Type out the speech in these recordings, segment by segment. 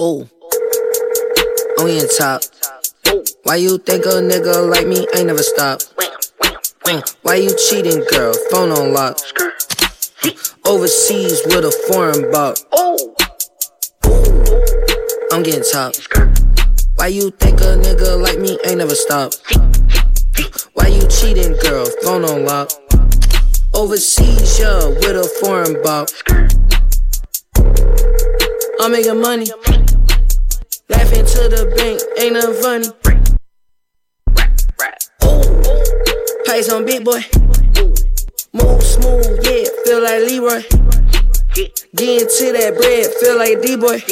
Ooh, we in top. Why you think a nigga like me ain't never stop? Uh, why you cheating, girl? Phone on lock. Overseas with a foreign buck. I'm getting top. Why you think a nigga like me ain't never stop? Why you cheating, girl? Phone on lock. Overseas, yeah, with a foreign buck. I'm making money. Laughing to the bank, ain't nothing funny. Pay some big boy. Move smooth, yeah, feel like Leroy. Get into that bread, feel like a D-boy.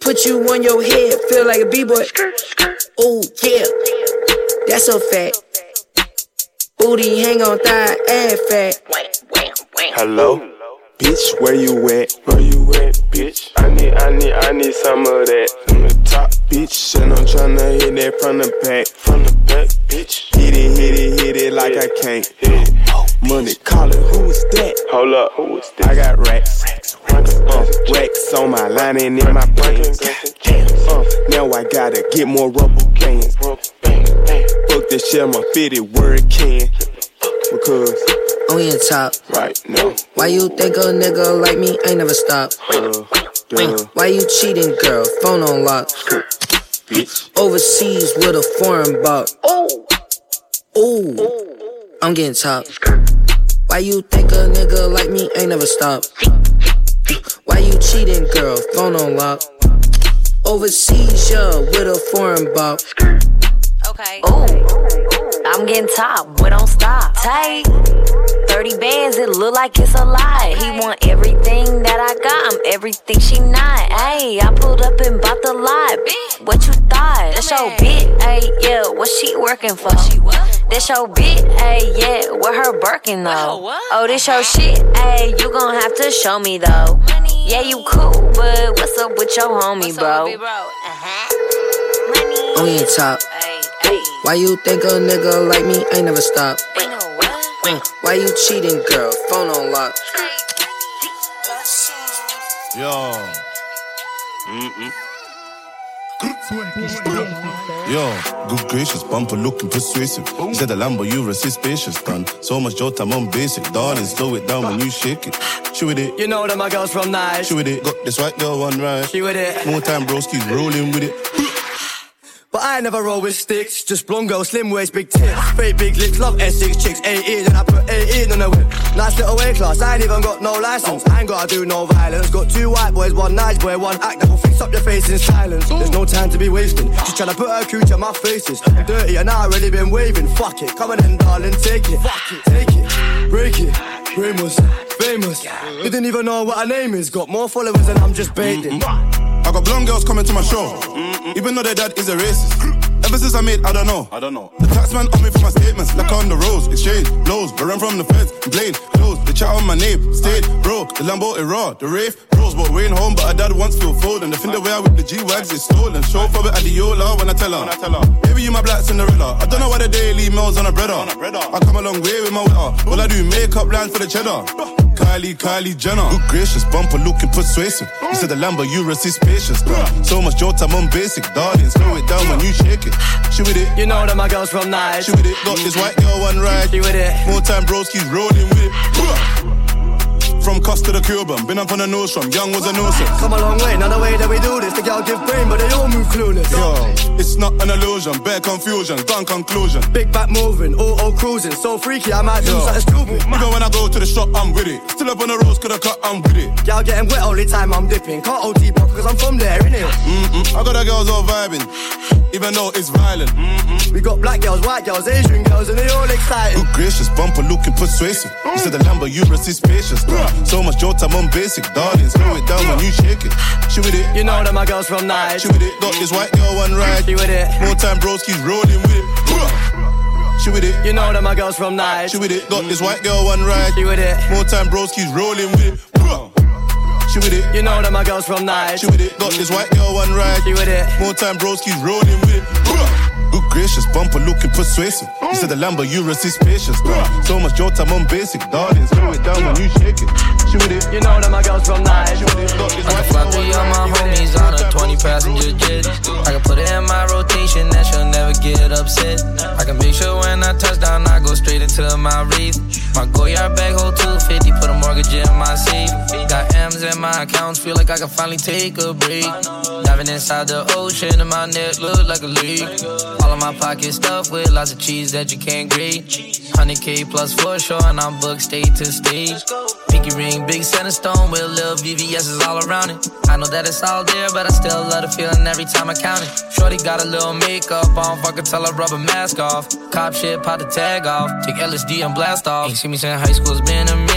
Put you on your head, feel like a B-boy. Oh, yeah, that's a fact. Booty hang on thigh, ass fat. Hello? Bitch, where you at? Where you at, bitch? I need, I need, I need some of that from the top, bitch. And I'm tryna hit that from the back, from the back, bitch. Hit it, hit it, hit it like I can't hit it. Money calling, who is that? Hold up, who is that? I got racks, uh, racks on my line and in my pants. Uh, now I gotta get more rubber bands. Fuck this shit, I'ma fit where it can. Because We in top. right now, Why you think a nigga like me ain't never stop? uh, Why you cheating, girl? Phone on lock. bitch. Overseas with a foreign buck. Ooh, Ooh, I'm getting top. Why you think a nigga like me ain't never stop? Why you cheating, girl? Phone on lock. Overseas, yeah, with a foreign buck. Okay. Ooh, I'm getting top. We don't stop. Tight. 30 bands, it look like it's a lie. He want everything that I got. I'm everything she not. Ayy, I pulled up and bought the lot. What you thought? That's your bit. Ayy, yeah, what she working for? This your bit, ayy, yeah, with her Birkin though. Oh, this your shit, ayy, you gon' have to show me though. Yeah, you cool, but what's up with your homie, bro? We in top. Why you think a nigga like me ain't never stop? Why you cheating, girl? Phone on lock. Yo. Mm-mm. Yo, good gracious, bumper looking persuasive. You said the Lambo, Urus is spacious, done. So much Jota, I'm on basic. Darling, slow it down when you shake it. She with it, You know that my girls from nice. she with it. Got this white girl one right. She with it. More time, broski's rolling with it. But I never roll with sticks. Just blonde girl, slim waist, big tits. Fake big lips, love Essex chicks. 18 and I put 18 on the whip. Nice little A class, I ain't even got no license. I ain't gotta do no violence. Got two white boys, one nice boy, one actor. Will fix up your face in silence. There's no time to be wasting. She's tryna put her cooch on my faces. I'm dirty and I already been waving. Fuck it, come on in, darling, take it. Fuck it, take it, break it. Famous, famous. You didn't even know what her name is. Got more followers than I'm just baiting. Mm-hmm. I got blonde girls coming to my show, even though their dad is a racist. Ever since I made, I don't know. I don't know. The taxman on me for my statements, like on the roads, exchange blows. I run from the feds, blade close. They chat on my name, stayed broke. The Lambo it raw, the rave bros. But Wayne home, but her dad once feel fold. And the thing the way I whip the G wags is stolen. Show for it at the Yola when I tell her. When I tell her, baby you my black Cinderella. I don't know why the daily mails on a breader. I come a long way with my weather. All I do makeup lines for the cheddar. Kylie, Kylie Jenner. Good gracious, bumper looking persuasive. You said the Lambo, Urus is patience. Bruh. So much jolt, I'm on basic. Darling, slow it down when you shake it. She with it. You know that my girls from nice. She with it. Got this white girl one ride. She with it. More time, broski's rolling with it. Bruh. From Costa to Cuban, been up on the nose from young was a nuisance. Come a long way, not the way that we do this. The girl give brain, but they all move clueless. Yo, it's not an illusion, bare confusion, gone conclusion. Big back moving, auto cruising, so freaky I might do something stupid. Nigga, when I go to the shop, I'm with it. Still up on the roads, could have cut, I'm with it. Y'all getting wet all the time I'm dipping. Can't OT block cause I'm from there, innit? Mm-mm, I got the girls all vibing, even though it's violent. Mm-mm. We got black girls, white girls, Asian girls, and they all excited. Good gracious, bumper looking persuasive. You said the Lambo Urus is spacious. So much jolt, I'm on basic. Darling, slow it down when you shake it. She with it. You know that my girls from night. She with it. Got this white girl one ride. She with it. More time, broski's rolling with it. She with it. You know that my girls from night. She with it. Got this white girl one ride. She with it. More time, broski's rolling with it. She with it. You know that my girls from night. She with it. Got this white girl one ride. She with it. More time, broski's rolling with it. Gracious, bumper looking persuasive. Oh. You said the Lambo Urus is spacious. So much jolt, I'm on basic. Darling, slow it down when you shake it. With it. You know that my girls from night. I can fly three of my homies on a 20 passenger jet. I can put it in my rotation that she'll never get upset. I can make sure when I touch down, I go straight into my reef. My Goyard bag hold 250, put a mortgage in my safe. Got M's in my accounts, feel like I can finally take a break. Diving inside the ocean and my neck look like a leak. All of my pockets stuffed with lots of cheese that you can't grade. 100k plus for sure, and I'm booked state to stage. Pinky ring, big center stone with little VVS's all around it. I know that it's all there, but I still love the feeling every time I count it. Shorty got a little makeup on, fuck her tell her rub a mask off. Cop shit, pop the tag off. Take LSD and blast off. Ain't seen me since high school, it's been a minute.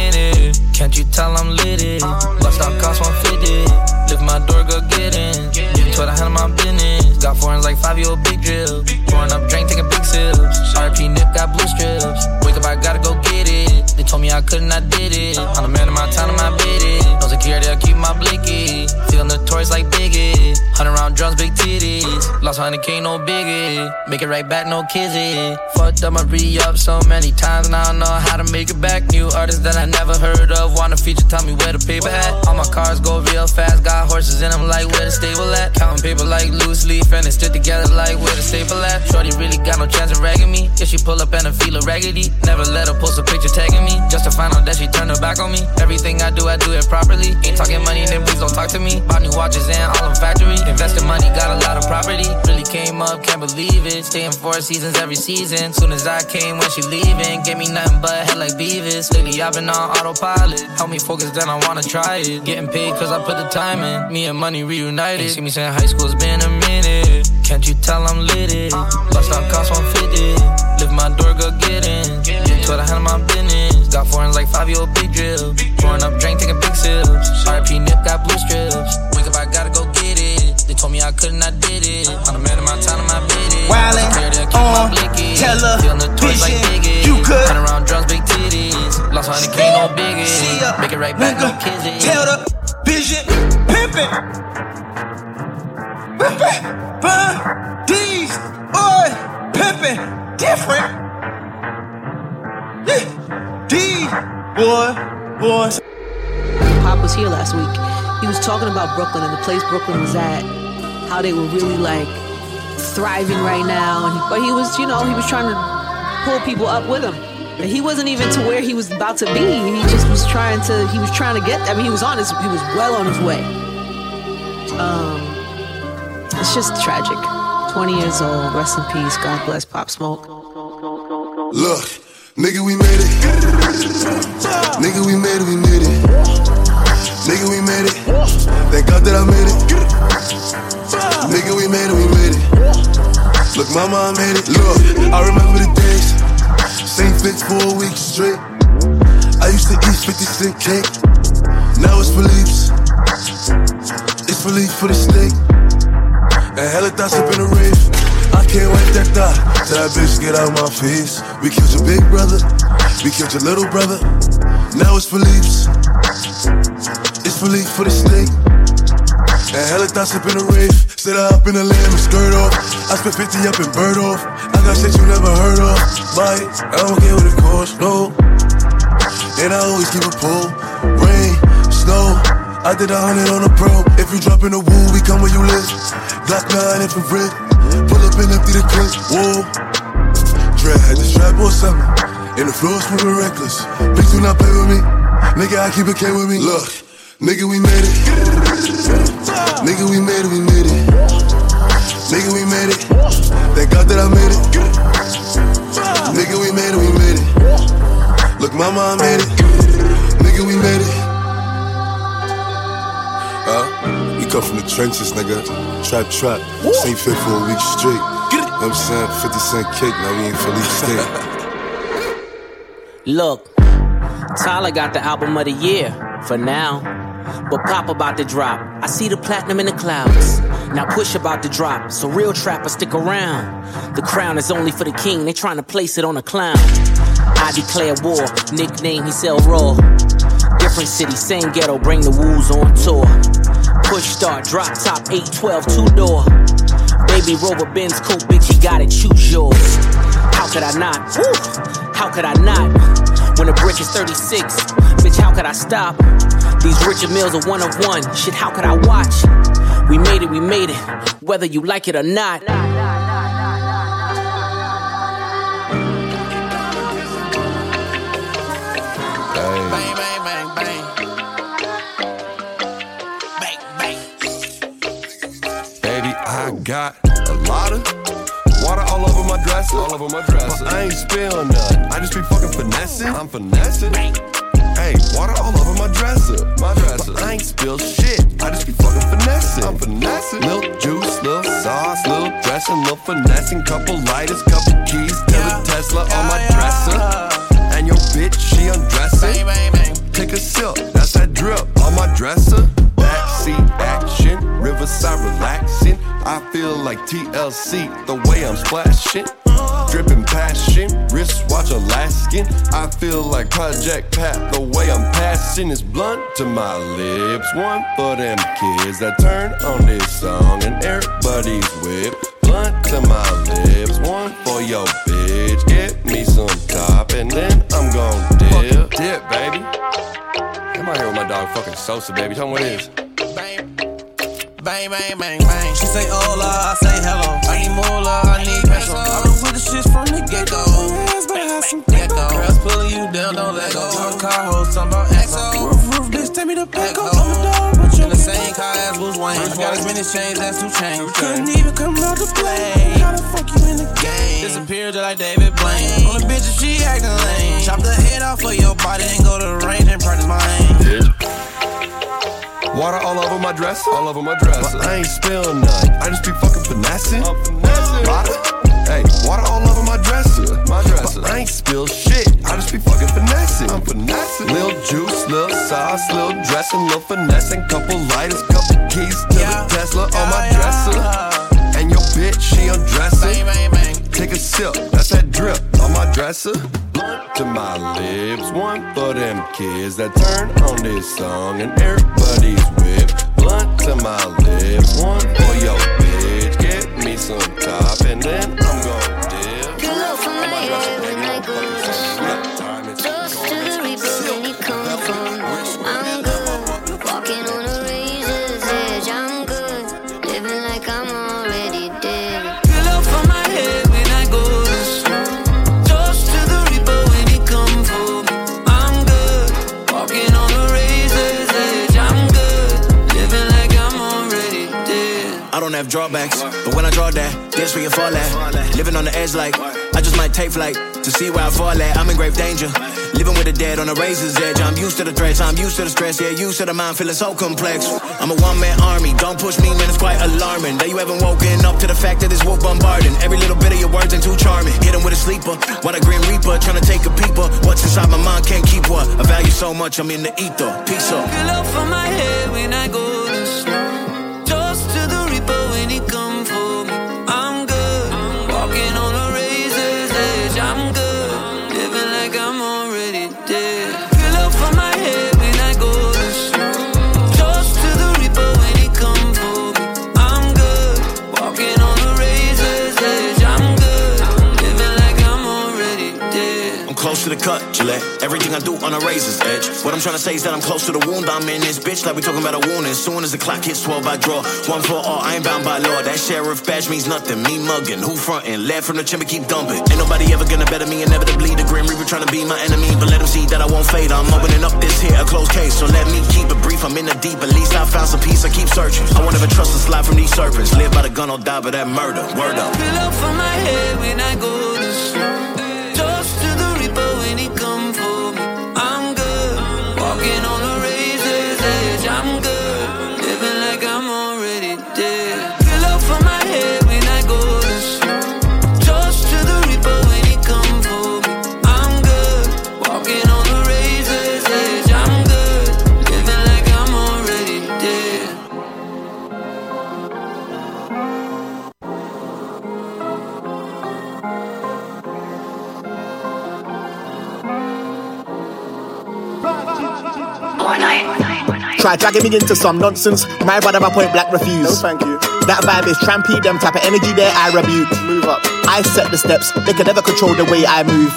Can't you tell I'm lit it? Bust out cost 150. Lift my door, go get in. Get into it, I handle my business. Got foreigns like five year old big drill. Pouring up drink, taking big sips. RP nip got blue strips. Wake up, I gotta go get it. They told me I couldn't, I did it. I'm the man of my time, and my it. No security, I keep my blicky. Feel notorious like Biggie. Hundred round drums, big titties. Lost 100k, no biggie. Make it right back, no kizzy. Fucked up my re up so many times, now I don't know how to make it back. New artists that I never heard of. Want a feature, tell me where the paper at. All my cars go real fast, got horses in them, like where the stable at. Counting paper like loose leaf, and it stick together like where the staple at. Shorty really got no chance of ragging me. If she pull up and I feel a raggedy, never let her post a picture tagging me. Just to find out that she turned her back on me. Everything I do, I do it properly. Ain't talking money, then please don't talk to me. Bought new watches and all in factory. Invested money, got a lot of property. Really came up, can't believe it. Staying four seasons every season. Soon as I came, when she leaving, gave me nothing but head like Beavis. Lately I've been on autopilot. Help me focus, then I wanna try it. Getting paid cause I put the time in. Me and money reunited. Ain't see me since high school, it's been a minute. Can't you tell I'm lit it? Bust out cost 150. Lift my door, go get in. Into it, I handle my business. Got foreigns like five year old big drill. Pouring up drink, taking big sips. RP nip got blue strips. Told me I couldn't, I did it. I'm the man of my time, and my bid it. Wildin' uh, on television. You could Run around drums, big titties. Lost 100k, no biggie. See ya, Make it right back, no nigga. kizzy. Tell the vision, pimpin', pimpin', burn these boy, pimpin', different. Yeah, these boy, boys. Pop was here last week. He was talking about Brooklyn and the place Brooklyn was at, how they were really like thriving right now. And but he was, you know, he was trying to pull people up with him. And he wasn't even to where he was about to be. He just was trying to. He was trying to get. I mean, he was on his. He was well on his way. Um, it's just tragic. 20 years old. Rest in peace. God bless Pop Smoke. Look, nigga, we made it. Nigga, we made it, we made it. Nigga, we made it. Thank God that I made it. Nigga, we made it, we made it. Look, mama, I made it. Look, I remember the days. Same fix for a week straight. I used to eat 50 cent cake. Now it's Philippe's. It's Philippe for the steak. And hella thoughts up in the rave. I can't wait that thought. Tell that bitch get out of my face. We killed your big brother. We killed your little brother. Now it's Philippe's. It's Philippe for the steak. And hella thoughts up in the rave. Sit up in the lamb and skirt off. I spent 50 up in bird off. I got shit you never heard of. Buy it. I don't care what it costs, no. And I always keep a pull. Rain, snow. I did a hundred on a pro. If you drop in the woo, we come where you live. Glock 9 infrared. Pull up and empty the clip. Whoa. Dread had the strap on something. And the floor moving reckless. Please do not play with me. Nigga, I keep a K with me. Look, nigga, we made it. Nigga, we made it, we made it. Nigga, we made it. Thank God that I made it. Nigga, we made it, we made it. Look, mama, I made it. Nigga, we made it. Uh, we come from the trenches, nigga. Trap, trap. St. Fit for a week straight. You know what I'm saying? 50 cent cake, now we ain't Philippe State. Look, Tyler got the album of the year for now. But Pop about to drop. I see the platinum in the clouds. Now push about to drop, so real trappers stick around. The crown is only for the king, they trying to place it on a clown. I declare war, nickname he sell raw. Different city, same ghetto, bring the woos on tour. Push start, drop top, 812, two door. Baby Rover Benz coupe, bitch, you got it, choose yours. How could I not? Woo! How could I not? When the brick is 36, bitch, how could I stop? These Richard Milles are one of one. Shit, how could I watch? We made it, we made it, whether you like it or not. Bang, bang, bang, bang. Bang, bang. Baby, I got a lot of water all over my dress, all over my dress. But I ain't spill none. I just be fucking finessing. I'm finessing. Hey, water all over my dresser, my dresser. But I ain't spill shit. I just be fucking finessing. I'm finessing. Little juice, little sauce, little dressing, little finessing. Couple lighters, couple keys, till a Tesla on my dresser. And your bitch, she undressing. Take a sip, that's that drip on my dresser. Backseat action, riverside relaxing. I feel like TLC the way I'm splashing. Dripping passion, wristwatch Alaskan. I feel like Project Pat the way I'm passing is blunt to my lips. One for them kids that turn on this song and everybody's whip. Blunt to my lips, one for your bitch. Get me some top and then I'm gon' dip. Dip, baby. I'm out here with my dog fucking Sosa, baby. Tell me what it is. Bang, bang, bang, bang. She say hola, I say hello. I need moolah, I need peso. I've been with the shits from the get go. Get go. Girls pulling you down, don't let go. Talk car hoes, talking about EXO. Roof, roof, bitch, take me to Petco. I'm a dog, but you in the same car as Bruce Wayne. I got as many chains as 2 Chainz. Couldn't even come out to play. How the fuck you in the game? Disappeared just like David Blaine. On the bitch, if she acting lame. Chop the head off of your body and go to the range and practice my aim. Water all over my dress, all over my dress. But I ain't spill none. I just be fucking finessing. Water, hey, water all over my dresser, my dresser. But I ain't spill shit. I just be fucking finessing. I'm finessing. Lil juice, lil sauce, lil dressing, lil finessing. Couple lighters, couple keys to the Tesla on my dresser. And your bitch, she undressing. Take a sip, that's that drip on my dresser. Blunt to my lips, one for them kids that turn on this song and everybody's whip. Blunt to my lips, one for your bitch. Get me some top and then I'm gon' dip. You look for my have drawbacks, but when I draw that, that's where you fall at. Living on the edge like I just might take flight to see where I fall at. I'm in grave danger. Living with the dead on a razor's edge. I'm used to the threats, I'm used to the stress, yeah, used to the mind feeling so complex. I'm a one man army, don't push me, man, it's quite alarming. That you haven't woken up to the fact that this wolf bombarding. Every little bit of your words ain't too charming. Hit him with a sleeper, what a grim reaper, trying to take a peeper. What's inside my mind can't keep what I value so much, I'm in the ether. Peace up. Look for my head when I go Gillette. Everything I do on a razor's edge. What I'm trying to say is that I'm close to the wound. I'm in this bitch like we talking about a wound. As soon as the clock hits 12, I draw. One for all, I ain't bound by law. That sheriff badge means nothing. Me mugging, who frontin'? Led from the chamber, keep dumping. Ain't nobody ever gonna better me. Inevitably, the Grim Reaper trying to be my enemy. But let him see that I won't fade. I'm opening up this here, a closed case. So let me keep it brief. I'm in the deep. At least I found some peace. I keep searching. I won't ever trust a slide from these serpents. Live by the gun or die by that murder. Word up. Look for my head when I go to sleep. Try dragging me into some nonsense. My brother, my point black refuse. No, thank you. That vibe is trampy, them type of energy there, I rebuke. Move up. I set the steps, they can never control the way I move.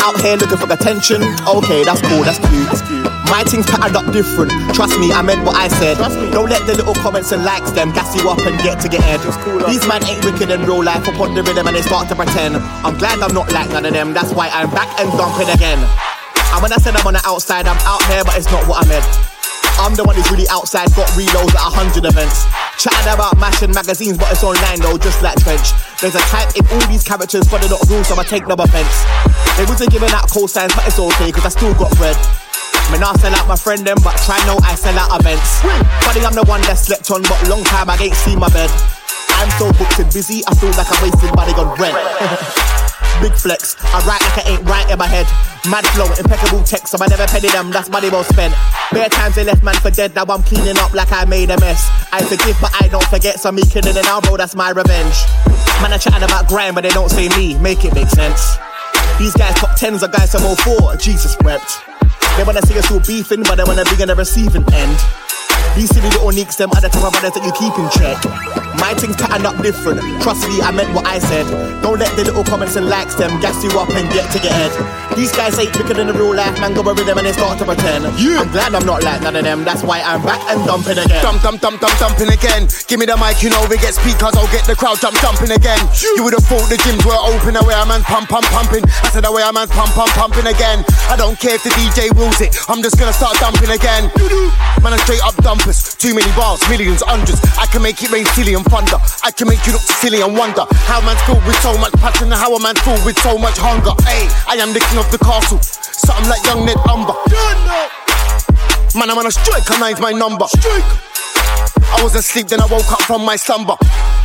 Out here looking for attention, okay, that's cool, that's cute. That's cute. My things patterned up different. Trust me, I meant what I said. Don't let the little comments and likes them gas you up and get to get head. Just cool. These man ain't wicked in real life upon the rhythm and they start to pretend. I'm glad I'm not like none of them. That's why I'm back and dumping again. And when I said I'm on the outside, I'm out here, but it's not what I meant. I'm the one who's really outside, got reloads at a hundred events. Chatting about mashing magazines, but it's online though, just like Trench. There's a type in all these characters, but they're not real, so I take no offense. They wasn't giving out cosigns, but it's okay, cause I still got bread. Me I sell out my friend them, but try know I sell out events. Funny, I'm the one that slept on, but long time I ain't seen my bed. I'm so booked and busy, I feel like I'm wasting money on rent. Big flex, I write like I ain't right in my head. Mad flow, impeccable text, so I never penny them, that's money well spent. Bare times they left man for dead, now I'm cleaning up like I made a mess. I forgive, but I don't forget, so me killing now, bro, that's my revenge. Man, are chatting about grind, but they don't say me, make it make sense. These guys top tens are guys all for, Jesus wept. They wanna see us all beefing, but they wanna be on the receiving end. These silly little nicks, them other type of brothers that you keep in check. My things pattern up different. Trust me, I meant what I said. Don't let the little comments and likes them gas you up and get to your head. These guys ain't wicked in the real life, man. Go over them and they start to pretend. Yeah. I'm glad I'm not like none of them. That's why I'm back and dumping again. Dump, dump, dump, dump, dumping again. Give me the mic, you know we get speakers. I'll get the crowd jump, jumping again. You would have thought the gyms were open, the way a man's pump, pump, pumping. I said the way a man's pump, pump, pumping again. I don't care if the DJ wills it. I'm just gonna start dumping again. Man, I'm straight up Too many bars, millions, hundreds. I can make it rain silly and thunder. I can make you look silly and wonder how man's filled with so much passion and how a man's filled with so much hunger. Hey, I am the king of the castle. Something like young Ned Umber. Man, I'm on a strike, and nine's my number. I was asleep, then I woke up from my slumber.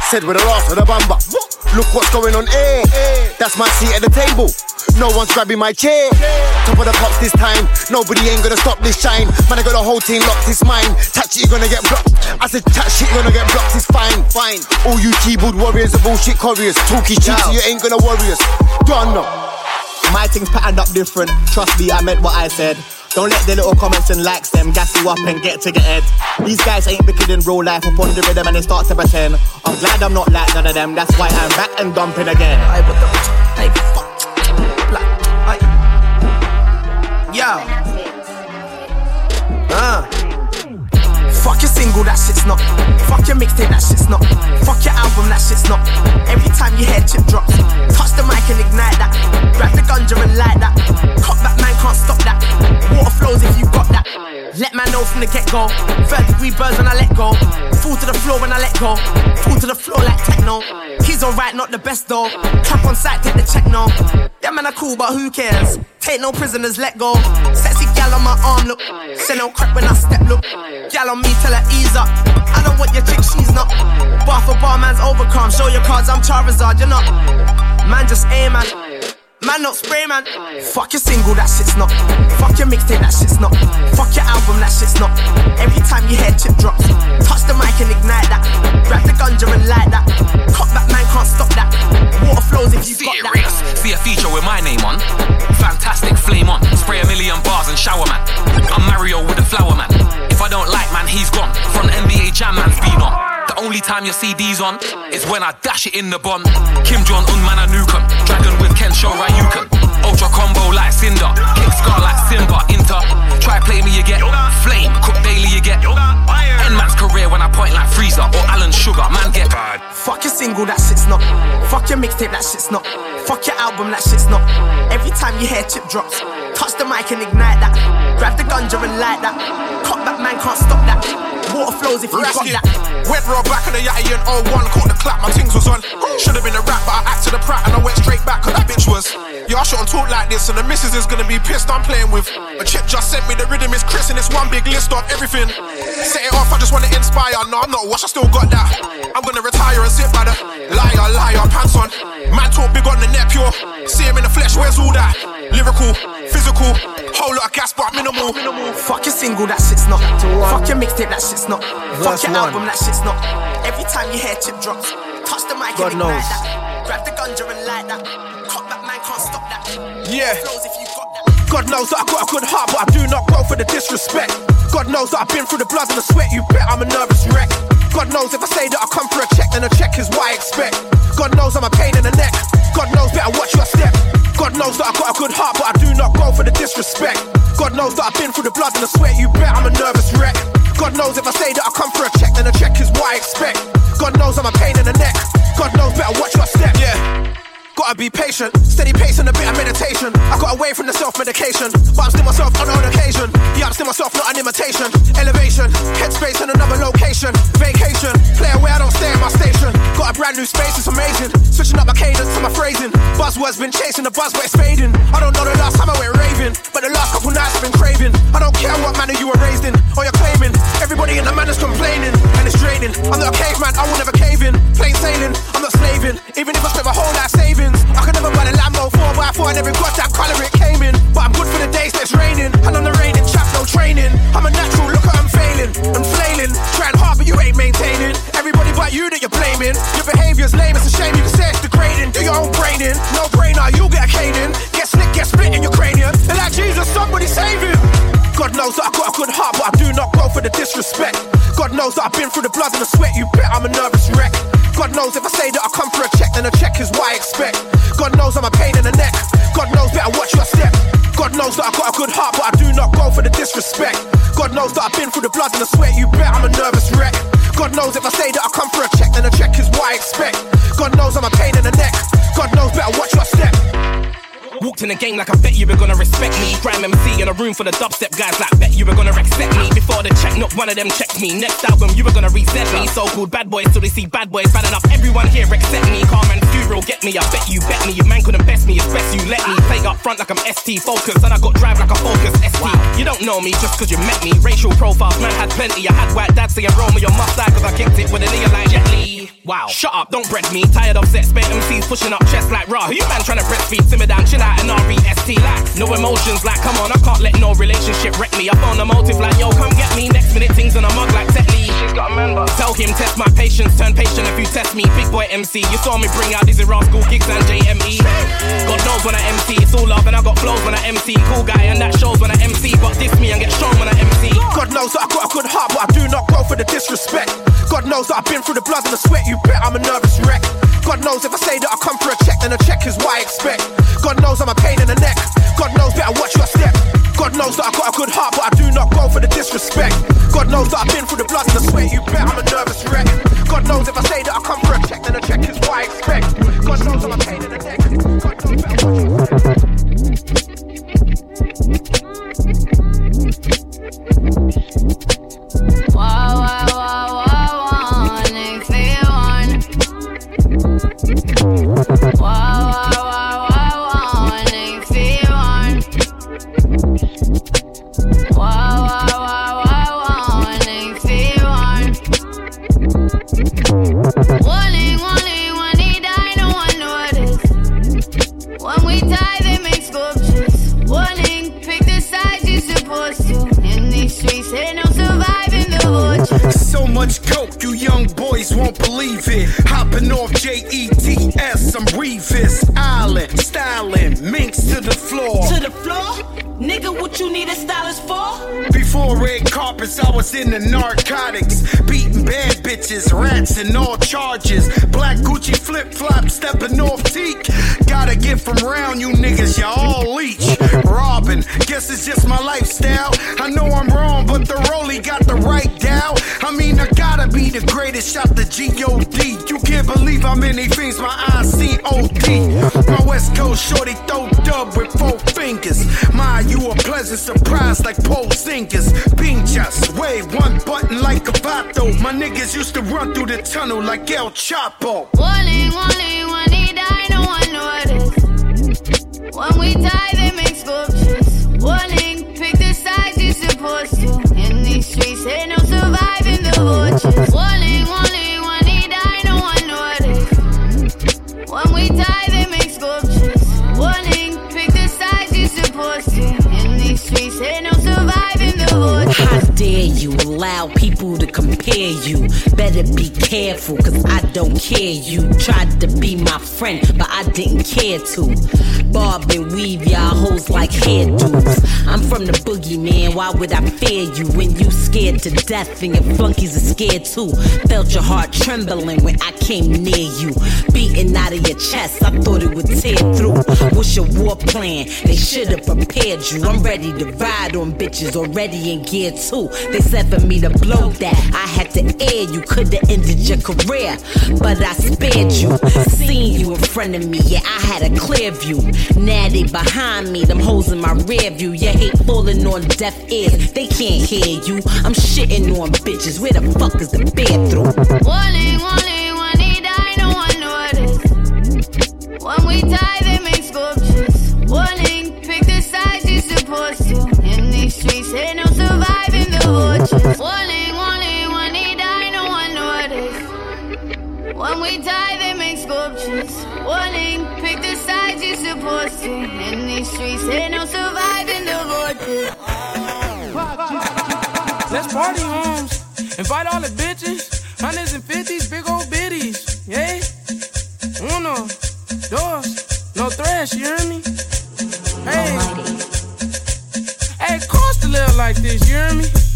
Said with a laugh with a bumper. Look what's going on, eh? That's my seat at the table. No one's grabbing my chair. Top of the pops this time. Nobody ain't gonna stop this shine. Man, I got the whole team locked, it's mine. Touch it, you're gonna get blocked. I said, touch shit, you're gonna get blocked, it's fine. Fine. All you keyboard warriors are bullshit couriers. Talkie shit, so you ain't gonna worry us. Done know. My things patterned up different. Trust me, I meant what I said. Don't let the little comments and likes them gas you up and get to your head. These guys ain't wicked in real life upon the rhythm and they start to pretend. I'm glad I'm not like none of them. That's why I'm back and dumping again. Hey, what the? Hey, fuck. Black. Hey. Yo. Uh. Fuck your single, that shit's not. Fuck your mixtape, that shit's not. Fuck your album, that shit's not. Every time you hear chip drops, touch the mic and ignite that. Grab the ganja and light that. Cut back, man, can't stop that. Water flows if you got that. Let man know from the get go. Third degree birds when I let go. Fall to the floor when I let go. Fall to the floor like techno. He's alright, not the best though. Trap on site, take the check no. Yeah, man, I cool, but who cares? Take no prisoners, let go. Sexy gal on my arm, look. Fire. Say no crap when I step, look. Fire. Gal on me, tell her ease up. I don't want your chick, she's not. Bar for bar, man's overcome. Show your cards, I'm Charizard, you're not. Man, just aim, man. Man, not spray, man. Fuck your single, that shit's not. Fuck your mixtape, that shit's not. Fuck your album, that shit's not. Every time you hear chip drops, touch the mic and ignite that. Grab the ganja and light that. Cut back, man, can't stop that. Water flows if you got that. See a feature with my name on. Fantastic, flame on. Spray a million bars and shower man. I'm Mario with a flower man. If I don't like man, he's gone. From NBA Jam man's been on. The only time your CD's on is when I dash it in the bond. Kim Jong Un man a nukem. Dragon with Ken Shoryuken. Ultra combo like Cinder. Kick scar like Simba. Inter. Try play me you get flame. Cook daily you get. End man's career when I point like Frieza or Alan Sugar. Man get bad. Fuck your single, that shit's not. Fuck your mixtape, that shit's not. Fuck your album, that shit's not. Every time you hear chip drops, touch the mic and ignite that. Grab the ganja and light that. Cut that man, can't stop that. Water flows if you Rescue. that. Went raw back in the yatty in 01, caught the clap, my things was on. Should've been a rap, but I acted a prat and I went straight back, cause that bitch was. Yo, I shouldn't talk like this, and the missus is gonna be pissed I'm playing with. A chick just sent me the rhythm is Chris, and it's one big list of everything. Set it off, I just wanna inspire. No, I'm not wash, I still got that. I'm gonna retire and sit by the liar, liar, pants on. Man talk big on the net, pure. See him in the flesh, where's all that? Lyrical, physical, whole lot of gas, but minimal. Fuck your single, that shit's not. Fuck your mixtape, that shit's not. Fuck your album, that shit's not. Every time you hear chip drops, touch the mic God and ignite knows. that. Grab the ganja and light that. Cut back, man, can't stop that. Yeah. Flows if you got that. God knows that I got a good heart, but I do not go for the disrespect. God knows that I've been through the blood and the sweat, you bet I'm a nervous wreck. God knows if I say that I come for a check, then a check is what I expect. God knows I'm a pain in the neck. God knows better watch your step. God knows that I've got a good heart, but I do not go for the disrespect. God knows that I've been through the blood and the sweat, you bet I'm a nervous wreck. God knows if I say that I come for a check, then a check is what I expect. God knows I'm a pain in the neck. God knows better watch your step, yeah. Gotta be patient, steady pace and a bit of meditation. I got away from the self medication, but I'm still myself on an occasion. Yeah, I'm still myself, not an imitation. Elevation, headspace in another location. Vacation, play away, I don't stay at my station. Got a brand new space, it's amazing. Switching up my cadence to my phrasing. Buzzwords been chasing the buzz, but it's fading. I don't know the last time I went raving, but the last couple nights I've been craving. I don't care what manner you were raised in, or you're claiming. Everybody in the man is complaining, and it's draining. I'm not a caveman, I will never cave in. Plain sailing, I'm not slaving. Even if I spent my whole life savings, I could never buy the Lambo 4x4, I never got that colour it came in. But I'm good for the days that it's raining, and I'm the raining chap, no training. I'm a natural, look at I'm failing, I'm flailing. Trying hard, but you ain't maintaining. Everybody but you that you're blaming. Your behaviour's lame, it's a shame you can say it's degrading. Do your own braining, no brainer, you'll get a caning. Get slick, get split in your cranium. And like Jesus, somebody save him. God knows that I've got a good heart, but I do not go for the disrespect. God knows that I've been through the blood and the sweat, you bet I'm a nervous wreck. God knows if I say that I come for a check, then a check is what I expect. God knows I'm a pain in the neck. God knows better watch your step. God knows that I've got a good heart, but I do not go for the disrespect. God knows that I've been through the blood and the sweat, you bet I'm a nervous wreck. God knows if I say that I come for a check, then a check is what I expect. God knows I'm a pain in the neck. Walked in the game like I bet you were gonna respect me. Grime MC in a room full of dubstep guys like bet you were gonna accept me. Before the check, not one of them checked me. Next album, you were gonna reset me. So called bad boys, till they see bad boys. Bad enough, everyone here accept me. Calm and funeral, get me. I bet you bet me. Your man couldn't best me, it's best you let me. Play up front like I'm ST focus, and I got drive like a focus ST. You don't know me just cause you met me. Racial profiles, man had plenty. I had white dad saying roll me on my side cause I kicked it with a nigga like Jet Li. Wow, shut up, don't bread me. Tired of set spare MCs pushing up chest like raw. Who you man trying to breastfeed? Simmer down, chill out and R-E-S-T like no emotions like come on, I can't let no relationship wreck me. I found a motive like yo, come get me. Next minute things in a mug like Tetley. She's got a man, but tell him test my patience, turn patient if you test me. Big boy MC, you saw me bring out these rascal gigs and JME. God knows when I MC, it's all love and I got flows when I MC. Cool guy and that shows when I MC, but diss me and get strong when I MC. God knows that I've got a good heart, but I do not go for the disrespect. God knows that I've been through the blood and the sweat, you bet I'm a nervous wreck. God knows if I say that I come for a check, then a check is what I expect. God knows I'm a pain in the neck. God knows better watch your step. God knows that I've got a good heart, but I do not go for the disrespect. God knows that I've been through the blood and the sweat, you bet I'm a nervous wreck. God knows if I say that I come for a check, then a check is what I expect. God knows I'm a pain in the neck. God knows watch your wow, carpets, I was in the narcotics, beating bad bitches, rats, and all charges. Black Gucci flip flop, stepping off teak. Gotta get from round you niggas, y'all all leech. Robbing, guess it's just my lifestyle. I know I'm wrong, but the rollie got the right dial. I gotta be the greatest, shot the G-O-D. You can't believe how many things my eyes seen OD. My West Coast shorty throw dub with four fingers. My, you a pleasant surprise like pole singers. Being just wave one button like a vato. My niggas used to run through the tunnel like El Chapo. Warning, warning, when he die, no one notice. When we die, they make sculptures. Warning, pick the size you're supposed to. In these streets, ain't no surviving the vultures. Warning, warning, when he die, no one notice. When we die, they make sculptures. Warning, pick the size you're supposed to. In these streets, ain't no surviving the. How dare you allow people to compare you. Better be careful, cause I don't care. You tried to be my friend, but I didn't care to. Bob and weave y'all hoes like hairdos. I'm from the boogeyman, why would I fear you when you scared to death and your flunkies are scared too? Felt your heart trembling when I came near you. Beating out of your chest, I thought it would tear through. What's your war plan? They should've prepared you. I'm ready to ride on bitches already in gear two. They for me to blow that, I had to air you. Could've ended your career, but I spared you. Seen you in front of me, yeah, I had a clear view. Now they behind me, them hoes in my rear view. Your hate falling on deaf ears, they can't hear you. I'm shitting on bitches, where the fuck is the through? Warning, warning, when he die, no one notice. When we die, they make sculptures. Warning, pick the sides. In these streets, ain't no surviving the vultures. Warning, warning, when he die, no one notice. When we die, they make sculptures. One Warning, pick the sides you're supposed to. In these streets, ain't no surviving the vultures. Let's party, homes. Invite all the bitches. Hundreds and fifties, big old biddies. Yeah. Uno, dos, no thrash, you hear me? Hey. Like this, you hear me?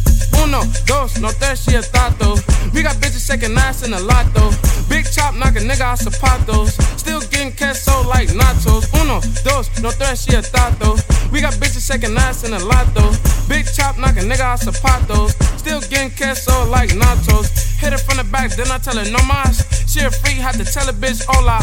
Uno, dos, no tres, she a tato. We got bitches second nights in a lot though. Big chop knock a nigga out zapatos. Still getting queso like nachos. Uno, dos, no tres, she a tato. We got bitches second nights in a lot though. Big chop knock a nigga out zapatos. Still getting queso like nachos. Hit her from the back, then I tell her no mas. She a freak, had to tell a bitch hola.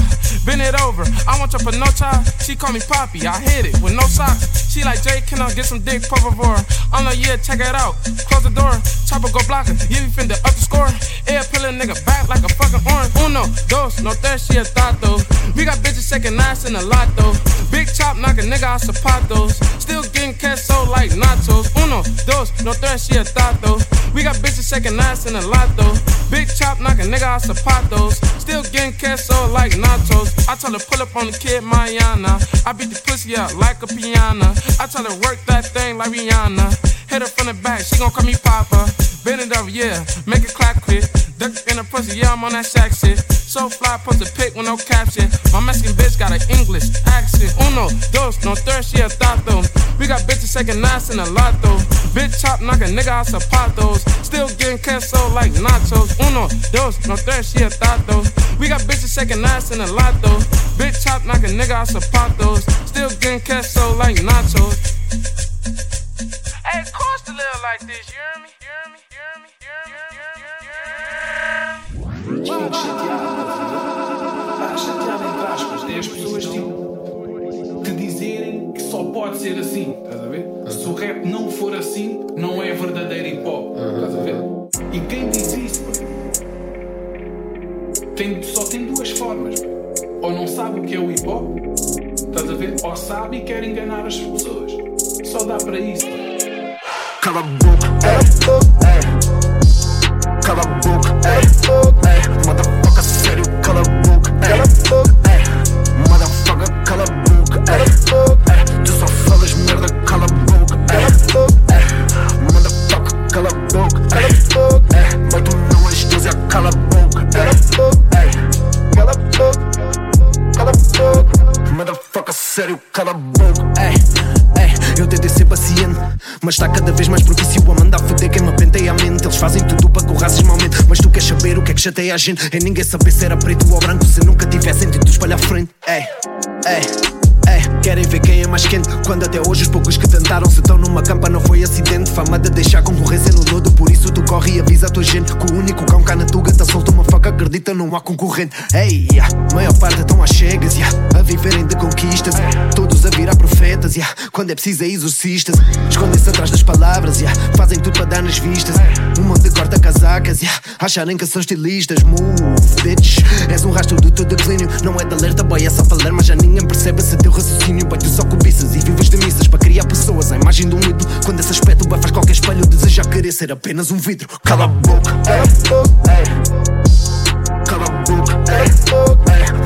Bend it over, I want your panocha. She call me Poppy, I hit it with no socks. She like Jay, can I get some dick, por favor? I'm like, yeah, check it out. Close the door, chopper go block her. Yeah, we finna up the score. Air pill nigga back like a fucking orange. Uno, dos, no tres, she a tato. We got bitches second nights in a lot though. Big chop knock a nigga out zapatos. Still getting queso like nachos. Uno, dos, no tres, she a tato. We got bitches second nights in a lot though. Big chop knock a nigga out zapatos. Still getting queso like nachos. I tell her pull up on the kid Mayana. I beat the pussy up like a piano. I tell her work that thing like Rihanna. Hit her from the back, she gon' call me Papa. Bend it over, yeah, make it clap quick. Duck in the pussy, yeah, I'm on that shack shit. So fly, post a pic with no caption. My Mexican bitch got an English accent. Uno, dos, no she a tato. We got bitches second nights in a lot though. Bitch chop, knock a nigga out zapatos. Still getting queso like nachos. Uno, dos, no she a tato. We got bitches second nights in a lot though. Bitch chop, knock a nigga out zapatos. Still getting queso like nachos. Hey, of course to live like this, you hear me? You hear me? You hear me? You hear me? You hear me? Está chateado entre aspas. É as pessoas tipo, te dizerem que só pode ser assim. Estás a ver? Se o rap não for assim, não é verdadeiro hip hop. Estás a ver? E quem diz isso tem, só tem duas formas. Ou não sabe o que é o hip hop, estás a ver? Ou sabe e quer enganar as pessoas. Só dá para isso. Cala boca, cala boca, ei. Cala boca, ei. Ei, Motherfucker, sério, cala boca, cala a boca, ei. Motherfucker, cala boca, ei. Ei, Tu só falas merda, cala boca, ei. Ei, Motherfucker, cala boca, ei. Ei, Mas tu não és Deus, é cala boca, ei. Ei, Cala boca, cala boca. Motherfucker, sério, cala boca, ei. Ei, mas está cada vez mais propício a mandar foder quem me penteia a mente. Eles fazem tudo para que o. Mas tu queres saber o que é que chateia a gente? É ninguém saber se era preto ou branco se nunca tivesse sentido espalhar frente. Ei, ei. Ei, querem ver quem é mais quente? Quando até hoje os poucos que tentaram Se estão numa campa não foi acidente. Fama de deixar concorrência no lodo Por isso tu corre e avisa a tua gente Que o único cão cá na tuga tá solto uma faca Acredita não há concorrente. Ei, yeah, maior parte estão às chegas yeah, A viverem de conquistas Todos a virar profetas yeah, Quando é preciso é exorcistas. Escondem-se atrás das palavras yeah, Fazem tudo para dar nas vistas Corta-casacas yeah, Acharem que são estilistas Move, bitch. És um rastro do teu declínio Não é de alerta, boy, é só ler Mas já ninguém percebe se teu raciocínio Boy, tu só cobiças e vives de missas Para criar pessoas, a imagem de um ídolo Quando esse aspecto boy, faz qualquer espelho Deseja querer ser apenas um vidro. Cala a boca, cala a boca. Cala a boca,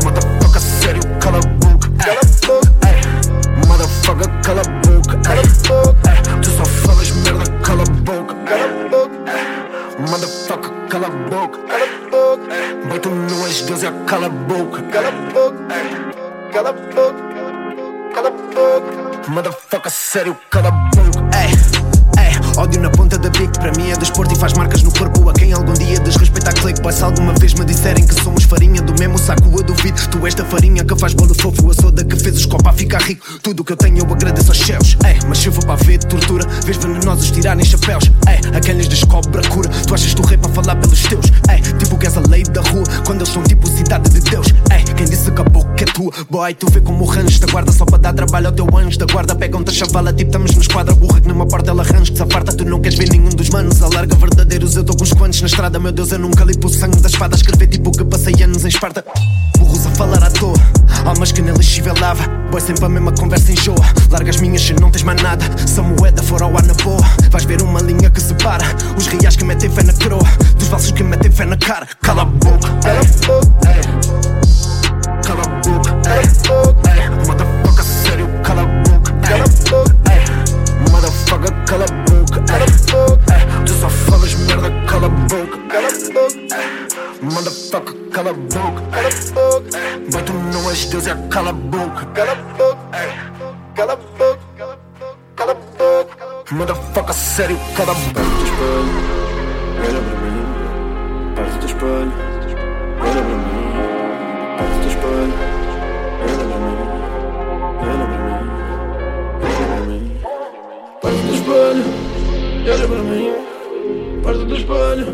Motherfucker, sério, cala a boca, ei. Ei, Motherfucker, cala a boca, Tu só falas merda, cala a boca, ei. Motherfucker, cala a boca. Cala a boca. Bota no as 12, ah, cala a boca. Cala a boca. Cala a boca. Cala a boca. Motherfucker, sério, cala a boca. Ei, ei, ódio na ponta da pique, para mim é desporto e faz marcas no corpo a quem algum dia desrespeita a. Pois se alguma vez me disserem que somos farinha do mesmo saco, eu duvido. Tu és da farinha que faz bolo fofo, a soda que fez os copa a ficar rico. Tudo o que eu tenho eu agradeço aos céus. Ei, mas for para ver tortura, vês venenosos tirarem chapéus. Ei, a quem lhes descobre a cura, tu achas tu rei para falar pelos teus. Ei, tipo que és a lei da rua, quando eles são tipo cidade de Deus. Ei, quem disse que a boca é tua, boy, tu vê como o range da guarda só para dar trabalho ao teu anjo da guarda. Pegam-te a chavala, tipo estamos na esquadra burra que numa porta ela range que se aparta, tu não queres ver nenhum dos manos. Alarga verdadeiros, eu dou com uns quantos na estrada. Meu Deus, eu nunca limpo o sangue da espada. Escrever tipo que passei anos em Esparta. Burros a falar à toa, almas que lixível lava. Boy, sempre a mesma conversa enjoa. Larga as minhas se não tens mais nada. A moeda for ao ar na boa, vais ver uma linha que separa os reais que metem fé na coroa dos falsos que metem fé na cara. Cala a boca, cala a boca, cala a boca, motherfucker, sério, cala a boca, boca, motherfucker, cala a boca, cala a boca, cala a boca, motherfucker, cala a boca, cala a boca, mas tu não és Deus, é cala a boca, cala a boca, cala a boca, cala a boca, motherfucker, sério, cala a boca. Olha para mim, parte do espelho. Olha para mim, parte do espelho. Olha para mim, olha para mim, olha para mim. Parte do espelho, olha para mim, de spoil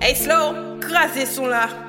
Hey Slow, crasez son là.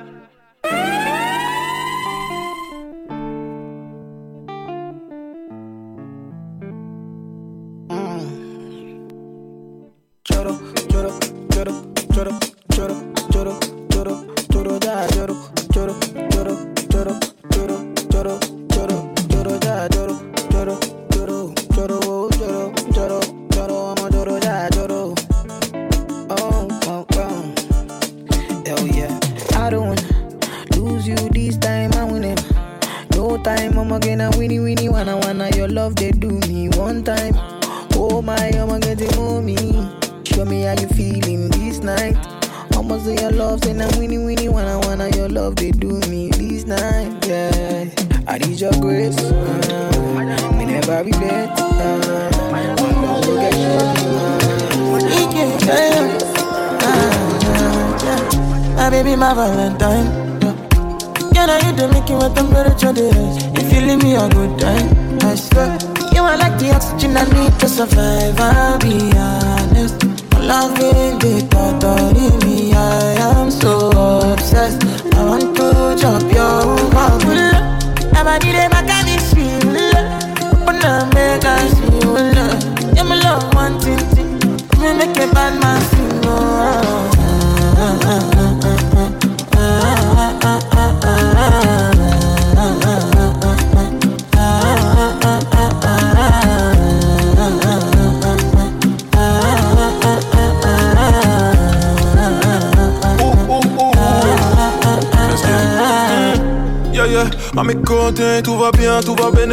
Tout va bien, tout va bien.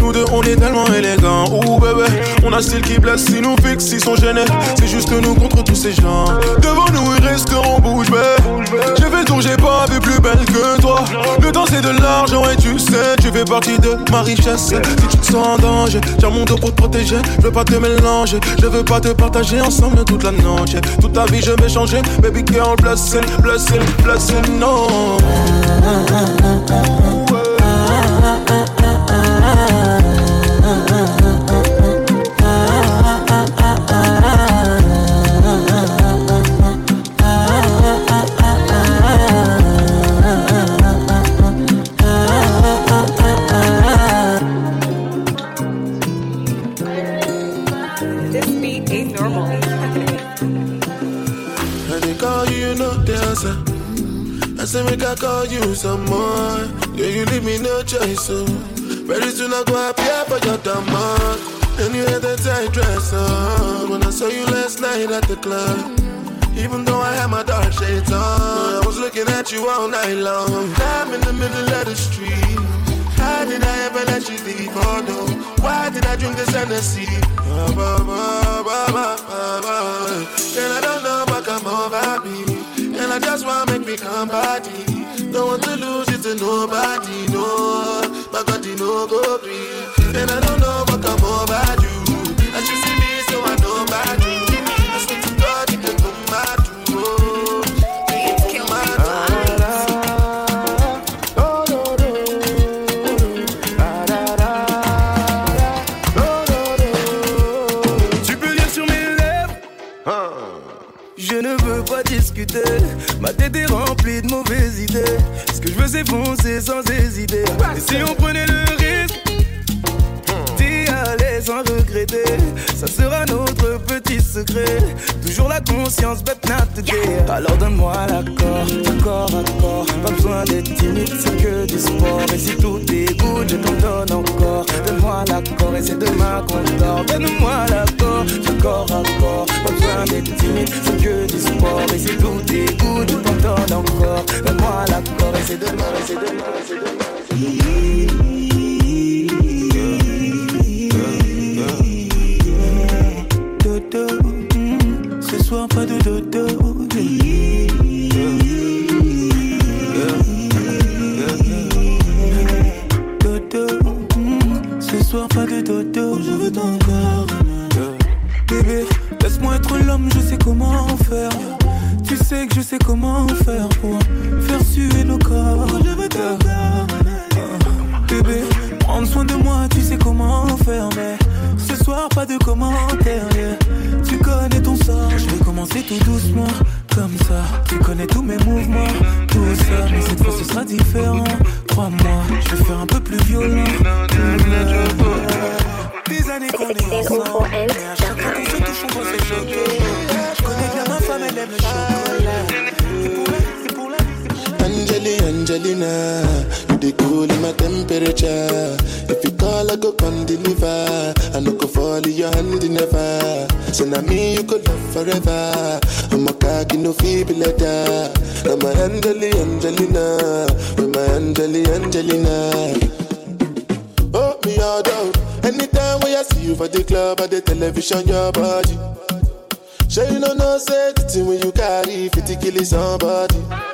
Nous deux, on est tellement élégants. Ouh, bébé, on a style qui blesse, si nous fixe, ils sont gênés. C'est juste nous contre tous ces gens. Devant nous, ils resteront bouche bée. J'ai fait le tour, j'ai pas vu plus belle que toi. Le temps, c'est de l'argent, et tu sais, tu fais partie de ma richesse. Si tu te sens en danger, tiens mon dos pour te protéger. Je veux pas te mélanger, je veux pas te partager ensemble toute la noche. Toute ta vie, je vais changer. Baby girl, blessing, blessing, blessing, no. This Some more. Yeah, you leave me no choice, so very soon I go appear for your demand. And you had that tight dress on when I saw you last night at the club. Even though I had my dark shades on, I was looking at you all night long. I'm in the middle of the street. How did I ever let you leave? Oh no, why did I drink this Hennessy? Ba. And I don't know what come over me. And I just wanna make me come body. Don't want to lose it to nobody, no. My God, you know go. And I don't know what over you. As you see me, so I know about you. I swear to God, you can come mad too. oh. You can come mad Tu peux lire sur mes lèvres Je ne veux pas discuter Ma tête est remplie de mauvaises idées c'est foncer sans hésiter. Et si on prenait le risque aller sans regretter. Ça sera notre petit secret. Toujours la conscience bête not today Alors donne-moi l'accord, à corps Pas besoin d'être timide, c'est que du sport. Et si tout good, je t'en encore. Donne-moi l'accord et c'est demain qu'on dort Donne-moi l'accord, à corps Pas besoin d'être timide, c'est que du sport. Et si tout good, je t'en encore. Donne-moi l'accord et c'est demain, et c'est demain, et c'est demain soir pas de dodo. Dodo, mm, ce soir pas de dodo. Je veux ton corps. Bébé, laisse-moi être l'homme, je sais comment faire. Tu sais que je sais comment faire pour faire suer nos corps. Je veux ton corps. Bébé, prendre soin de moi, tu sais comment faire, mais pas de commentaires. yeah. Tu connais ton sort, je vais commencer tout doucement, comme ça. Tu connais tous mes mouvements, tout ça, mais cette fois ce sera différent. Crois-moi, je vais faire un peu plus violent. Des années qu'on est ensemble, mais à chaque fois qu'on se touche, on se choquer. Je connais bien ma femme, elle aime le chocolat. Angeli, Angelina, you cool in my temperature. If you call, I go come deliver. I no go fall in your hand never. So now me you could love forever. I'm a cocky no feeble letter. I'm a Angeli, Angelina, with my Angeli, Angelina. Oh, me all down. Anytime when I see you for the club or the television, your body. Sure you know no safety when you carry 50 kill somebody.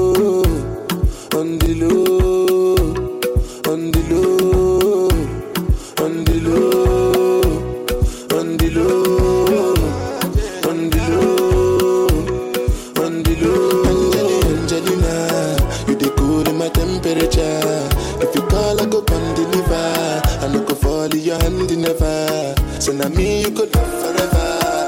So now me you could love forever.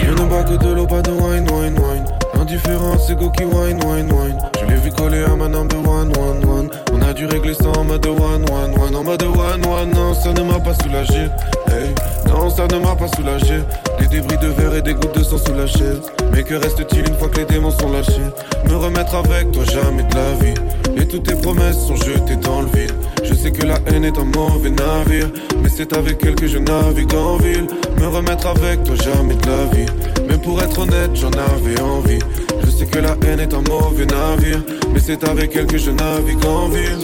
Je ne de l'eau, pas de wine, wine, wine. L'indifférence, c'est go wine, wine, wine. Hey, non, ça ne m'a pas soulagé. Des débris de verre et des gouttes de sang sous la chaise. Mais que reste-t-il une fois que les démons sont lâchés? Me remettre avec toi jamais de la vie. Et toutes tes promesses sont jetées dans le vide. Je sais que la haine est un mauvais navire. Mais c'est avec elle que je navigue en ville. Me remettre avec toi jamais de la vie. Mais pour être honnête, j'en avais envie. Je sais que la haine est un mauvais navire. Mais c'est avec elle que je navigue en ville.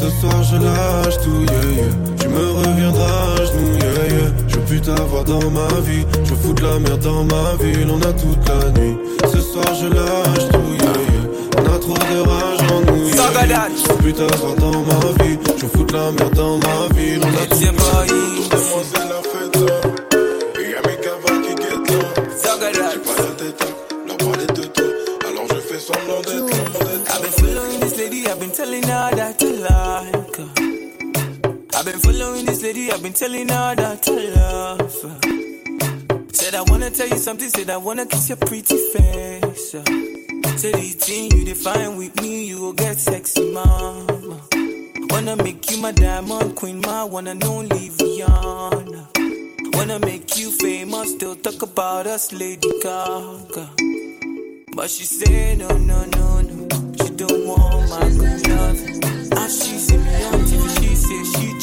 Ce soir je lâche tout, yeah, yeah. Me reviendras à genoux, yeah, yeah. Je veux plus t'avoir dans ma vie. Je fous de la merde dans ma ville, on a toute la nuit. Ce soir je lâche tout, yeah, yeah. On a trop de rage en nous, yeah, yeah. Je veux plus t'avoir dans ma vie. Je fous de la merde dans ma ville, on a toute la nuit. C'est la fête, et y'a mes gavas qui guettent là. J'ai pas la tête, leur parler de toi. Alors je fais semblant d'être. I've been following this lady, I've been telling her that to like her. I've been following this lady, I've been telling her that to love her. Said I wanna tell you something, said I wanna kiss your pretty face. yeah. Say the thing you define with me, you will get sexy, mama. Wanna make you my diamond queen, my one and only Rihanna. Wanna make you famous, still talk about us, Lady Gaga. But she say no, no, no, no. She don't want my good love. As she see me on TV, she say she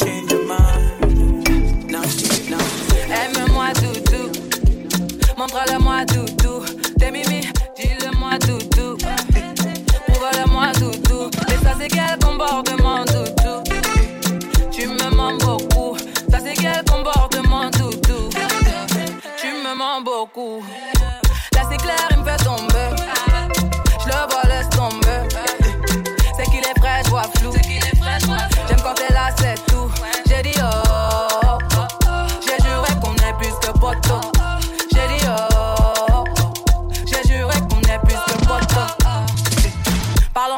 montre-le-moi doudou. T'es mimi, dis-le-moi doudou. Prouve-le-moi doudou. Et ça c'est quel comportement doudou? Tu me mens beaucoup, ça c'est quel comportement doudou? Tu me mens beaucoup.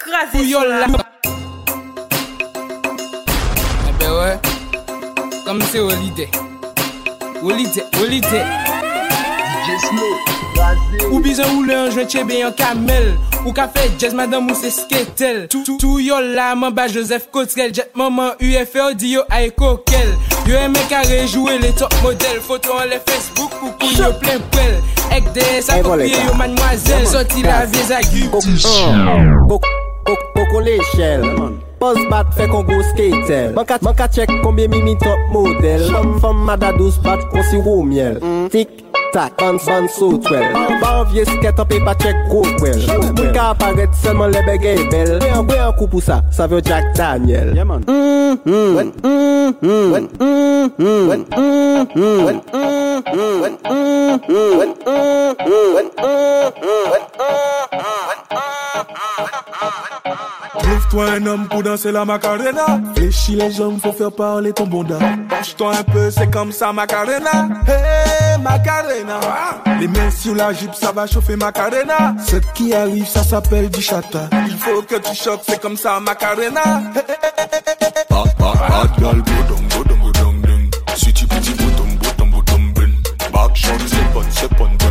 kraze sou la. Ebe we, kom se olide. Olide, olide. DJ Snow, kraze. Ou bizan ou le anjwen chebe yon kamel. Ou ka fe jazz madame ou se sketel. Tou yo la man ba Joseph Cotrell Jet maman UFO di yo ay kokel Yo eme ka rejoue le top model Foto an le Facebook pou kou yo plen prel Ek de sa kopye yo manmwazel Soti la vie zagyu oh. oh. oh. Poko le shell Buzz bat fe kon go skater Man ka chek konbye mimi top model Fom mada douz bat kon si rou miel Tik tak, ban san so twel Ba anvye sket an pe pa chek go kwel Mwen ka aparet selman lebe gey bel Mwen an kou pou sa, sa vyo Jack Daniel Mwen Mwen Mwen Mwen Mwen Mwen Mwen Trouve-toi un homme pour danser la macarena. Fléchis les jambes, faut faire parler ton bonda. Penche-toi un peu, c'est comme ça, macarena. Hey, macarena. Les mains sur la jupe, ça va chauffer macarena. Ce qui arrive, ça s'appelle du chata. Il faut que tu choques, c'est comme ça, macarena. Hey, hey, hey, Si tu petit bouton, bouton, bouton, ben. Back shot, c'est bon, c'est bon.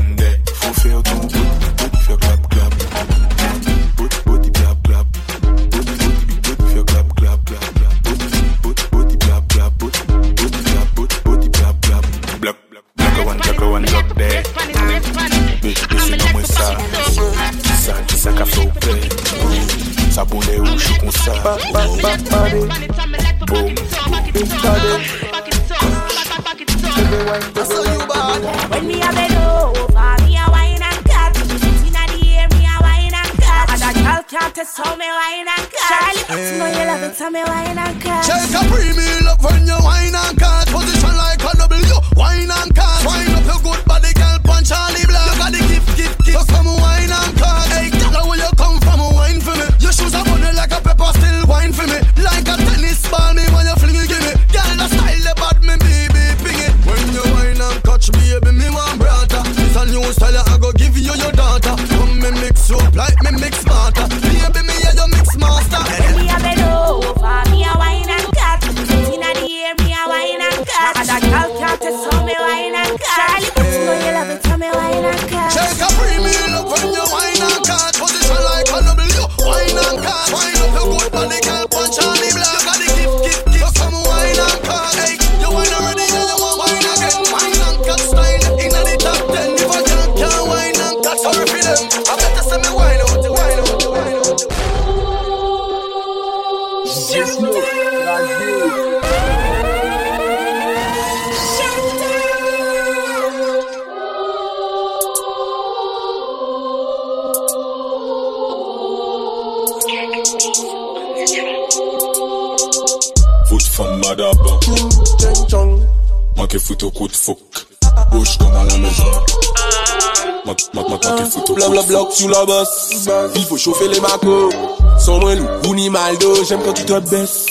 blan blan bloc sous la bosse. Il faut chauffer les macos. Sans moi loup, ou ni maldo, j'aime quand tu te baisses.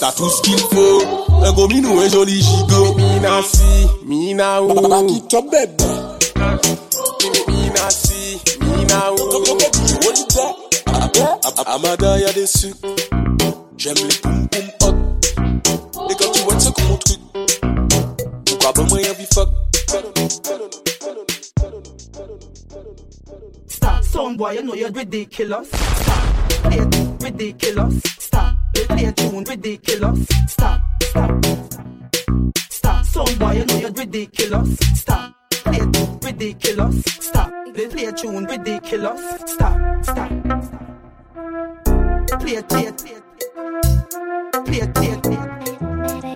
T'as tout ce qu'il faut. Un gros minou, un joli gigot. Mina si, mina ou. Papa qui te bête? Mina si, mina ou. Amada y'a des sucres. J'aime les poum poum hot. Et quand tu vois, c'est comme mon truc. Pourquoi pas moi y'a vie fuck? Some boy, you know you're ridiculous. Stop, it, ridiculous. Stop, it, play tune, ridiculous. Stop, stop, stop. Some boy, you know you're ridiculous. Stop, it, ridiculous. Stop, it, play tune, ridiculous. Stop, stop. Play, play, play, play, play.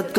назад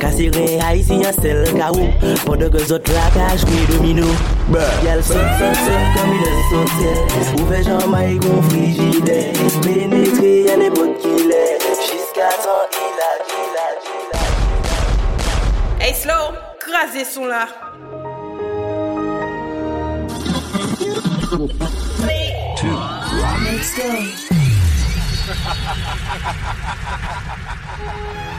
Kasire haisyen sel ka ou. Pwede ke zot lakaj kwe domino. Yal sot sot sot kamile sot sel Ouve janma yi kon frigide Penetre yane pot kile Jiska tan ilaj ilaj ilaj Hey Slow, krasi son la. Three, two, one, let's go.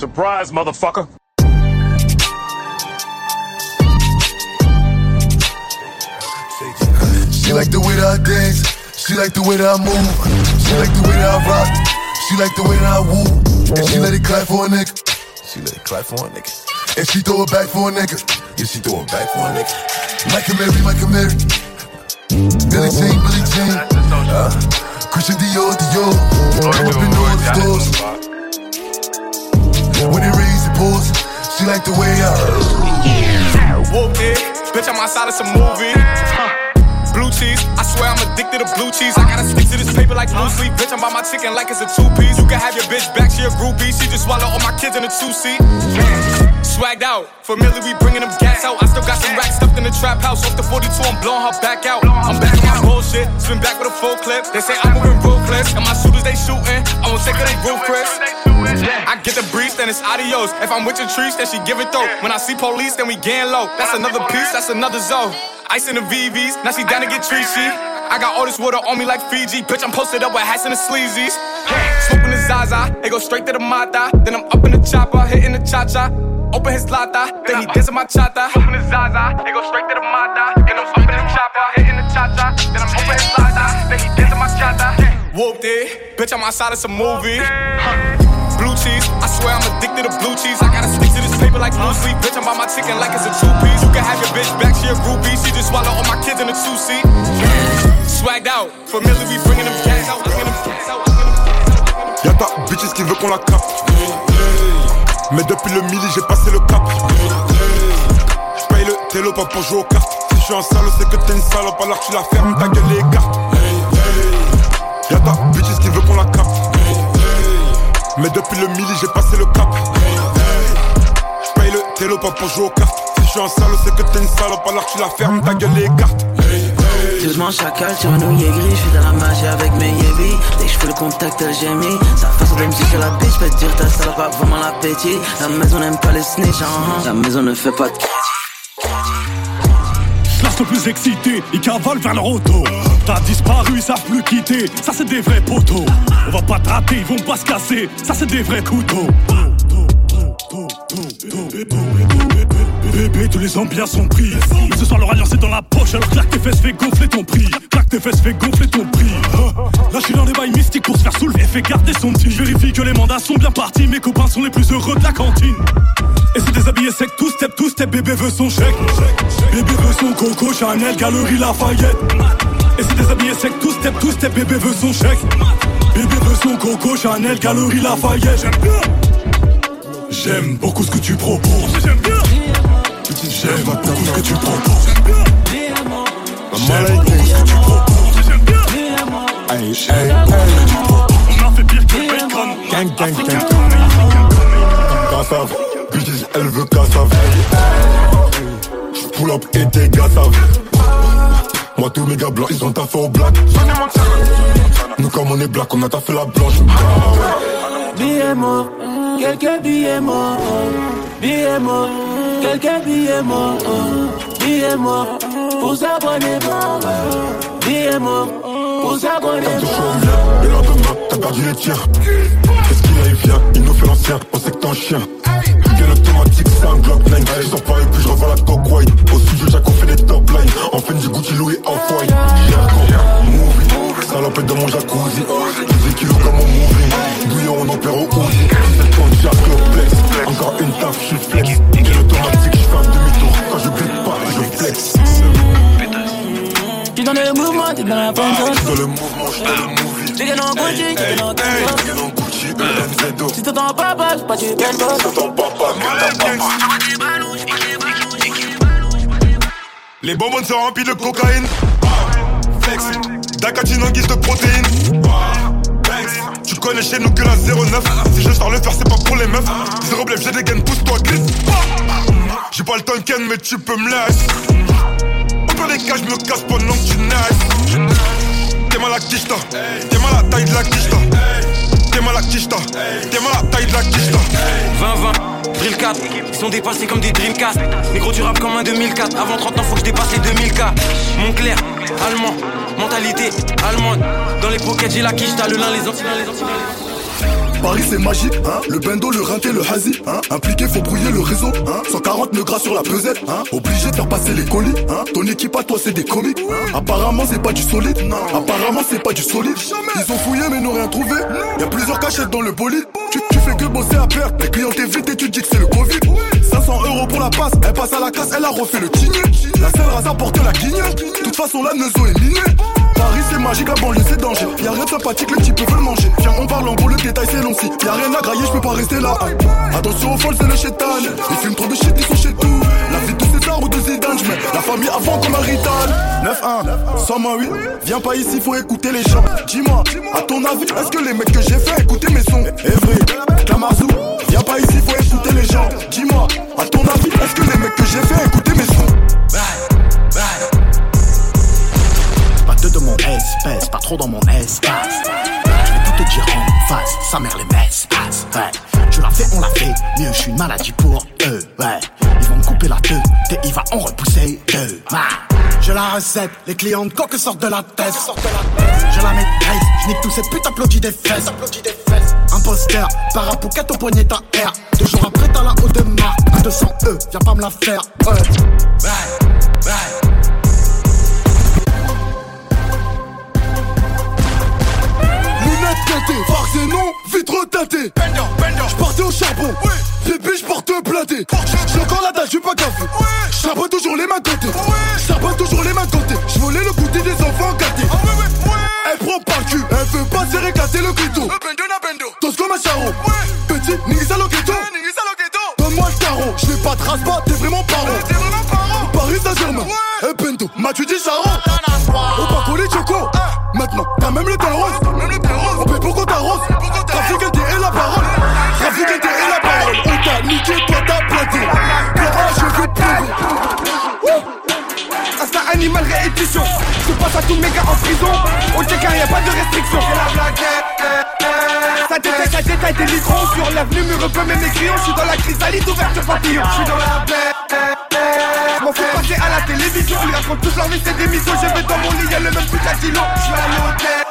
Surprise, motherfucker. She like the way that I dance. She like the way that I move. She like the way that I rock. She like the way that I woo. And she let it clap for a nigga. She let it clap for a nigga. And she throw it back for a nigga. Yeah, she throw it back for a nigga. Michael Mary, Michael Mary. Billie Jean, Billie Jean. Uh, Christian Dior, Dior. I'm up in all stores. When it rains, it pours. She like the way I. Whooped it, bitch, I'm outside of some movie. Blue cheese, I swear I'm addicted to blue cheese. I gotta stick to this paper like blue sleep. Bitch, I'm by my chicken like it's a two piece. You can have your bitch back, she a groupie. She just swallow all my kids in a two seat. Swagged out, familiar, we bringing them gas out. I still got some racks stuffed in the trap house. Off the 42, I'm blowing her back out. I'm back on my bullshit, spin back with a full clip. They say I'm moving ruthless, and my shooters they shooting. I won't take it, they roof, Chris. I get the breeze, then it's adios. If I'm with your trees, then she give it though. When I see police, then we gang low. That's another piece, that's another zone. Ice in the VVs, now she down to get treachy. I got all this water on me like Fiji. Bitch, I'm posted up with hats and the sleazies. Smoking the Zaza, it go straight to the Mata. Then I'm up in the chopper, hitting the cha cha. Open his lata, then he dancing my chata. Smoking his Zaza, it go straight to the Mata. Then I'm up in the chopper, hitting the cha cha. Then I'm open his lata, then he dancing my chata. Whooped it, bitch, I'm outside of some movie. Blue cheese, I swear I'm addicted to blue cheese. I gotta stick to this paper like blue sleep. Bitch, I'm by my chicken like it's a two piece. You can have your bitch back, she a groupie. She just swallow all my kids in a two seat. Swagged out, familiar, we bringing them gas out, bringing them gas out. Y'a ta bitches qui veut qu'on la capte. Mais depuis le midi, j'ai passé le cap. J'paye le télo pas pour jouer aux cartes. Si je suis un salaud, c'est que t'es une salope, alors tu la fermes, ta gueule les cartes. Y'a ta bitches qui veut qu'on la capte. Mais depuis le midi, j'ai passé le cap. J'paye le télo pas pour jouer aux cartes. Si je un salaud, c'est que t'es une salope, alors tu la fermes, ta gueule les cartes. Doucement chacal, tu renouilles gris, j'fais de la magie avec mes yévis Dès que j'fais le contact, j'ai mis Sa façon de me sur la bitch, peut dire ta salope a vraiment l'appétit La maison n'aime pas les snitch, uh-huh. la maison ne fait pas de le plus excité, ils cavalent vers leur auto. T'as disparu, ils savent plus quitter. Ça, c'est des vrais poteaux. On va pas te rater, ils vont pas se casser. Ça, c'est des vrais couteaux. Bébé, tous les ambiances sont pris. Mais ce soir, leur alliance est dans la poche. Alors claque tes fesses, fais gonfler ton prix. Claque tes fesses, fais gonfler ton prix. Là, je suis dans les bails mystiques pour se faire soulever. Fais garder son petit. Je vérifie que les mandats sont bien partis. Mes copains sont les plus heureux de la cantine. Et c'est déshabillé sec, tout step, tout step. Bébé veut son chèque. Bébé veut son coco, Chanel, Galerie Lafayette. Et c'est déshabillé sec, tout step, tout step. Bébé veut son chèque. Bébé veut son coco, Chanel, Galerie Lafayette. J'aime bien. J'aime beaucoup ce que tu proposes. J'aime bien. J'aime beaucoup ce que tu proposes. J'aime beaucoup ce que tu proposes. J'aime bien. Hey, hey, On a fait pire que Bacon. Gang, gang, gang. Cassave, bitches, elle veut cassave. Pull up et tes gars savent. Moi, tous mes gars blancs, ils ont taffé au black. Nous, comme on est black, on a taffé la blanche. Billets morts, quelques billets morts Billets morts, Billets morts, pour s'abonner Billets morts, pour s'abonner Le lendemain, t'as perdu les tirs. Qu'est-ce qu'il a, il vient, il nous fait l'ancien, on sait que t'es un chien. Gueule automatique, c'est un Glock 9. Je sors pas et puis je revois la coque white. Au studio, on fait des top lines. En fait, du Gucci, Louis, off-white. Salopette dans mon jacuzzi. 12 kilos comme movie. Bouillon, on opère au Uzi. 17 ans, Jack, le flex. Encore une taf, je suis flex. Gueule automatique, je fais un demi-tour. Quand je pas, je flex. J'suis dans le mouvement, t'es dans la J'suis pente dans le mouvement, j'suis dans le movie. T'es dans Gucci, t'es dans Gucci. Si t'entends pas, passe, pas tu belles Si t'entends pas, pas, Les bonbons sont remplis de cocaïne. Flex, Dakatine en guise de protéines. Tu connais chez nous que la 09. Si je sors le faire, c'est pas pour les meufs. Zéro blef, j'ai des gaines, pousse-toi, glisse. J'ai pas le temps ken, mais tu peux me laisser. Au pire des cas, je me casse pendant que tu naisses. T'es mal à quicheta, t'es mal à la taille de la quicheta. T'es mal à quicheta, t'es mal à la taille de la quicheta. 20-20, drill 4, ils sont dépassés comme des Dreamcast. Micro du rap comme un 2004. Avant 30 ans, faut que je dépasse les 2000K. Montclair, allemand, mentalité allemande. Dans les pockets, j'ai la quiche, t'as le lin, les antilles, les. Paris c'est magique, hein. Le bendo, le rinté, le hazy, hein. Impliqué, faut brouiller le réseau, hein. 140 nœuds gras sur la pesette, hein. Obligé de faire passer les colis, hein. Ton équipe à toi c'est des comiques, hein. Apparemment c'est pas du solide, Apparemment c'est pas du solide. Ils ont fouillé mais n'ont rien trouvé. Y a plusieurs cachettes dans le bolide. Que bosser à perte. Les clients t'évitent et tu dis que c'est le Covid. 500 euros pour la passe, elle passe à la casse, elle a refait le tigné. La seule race apporte la guignole. Toute façon, la Neuzo est minée. Paris c'est magique, la banlieue c'est danger. Y'a rien de sympathique, les types veulent manger. Viens, on parle en gros, le détail c'est long si. Y'a rien à grailler, je peux pas rester là. Attention aux folles, c'est le chétan. Ils fument trop de shit, ils sont chez tout. Ou de Zidane, la famille avant comme un rital. 9-1, 108, viens pas ici, faut écouter les gens. Dis-moi, à ton avis, est-ce que les mecs que j'ai fait écouter mes sons? Evry, Kamarzou, viens pas ici, faut écouter les gens. Dis-moi, à ton avis, est-ce que les mecs que j'ai fait écouter mes sons? Pas deux de mon espèce, pas trop dans mon espace. Te dire en face, sa mère les passe. Ouais, tu l'as fait, on l'a fait, mieux je suis une maladie pour eux. Ouais, ils vont me couper la tête, et il va en repousser deux. Ouais. Je la recette, les clients de coque sortent de la tête. Je la maîtrise, je nique tous ces putes applaudis des fesses. Imposteur, parapouquette au poignet ta R. Deux jours après, t'as la haute de marque. À 200 E, viens pas me la faire. Ouais. Et non, vitre teintée. J'partais au charbon, bébé j'porte platé. J'ai encore la dalle, j'suis pas café. J'charbonne toujours les mains côté. J'charbonne toujours les mains côté. J'volais le goûter des enfants gâtés. Elle prend par le cul, elle veut pas se réclater le clito. Tous comme un charron. Petit, nigga lo ghetto. Donne-moi le tarot, j'n'ai pas de race pas, t'es vraiment paro. Paris Saint-Germain, et Bendo, m'as-tu dit charron? Passe à tous mes gars en prison. On check y'a pas de restriction. C'est la blague Ça détaille, ça détaille des litrons Sur l'avenue me repeux mes crayons Je suis dans la chrysalide ouverture papillon. Je suis dans la blague M'en fais passer à la télévision. Ils racontent tous leur vie c'est des misos. Je vais dans mon lit y'a le même putain d'îlot Je suis à l'hôtel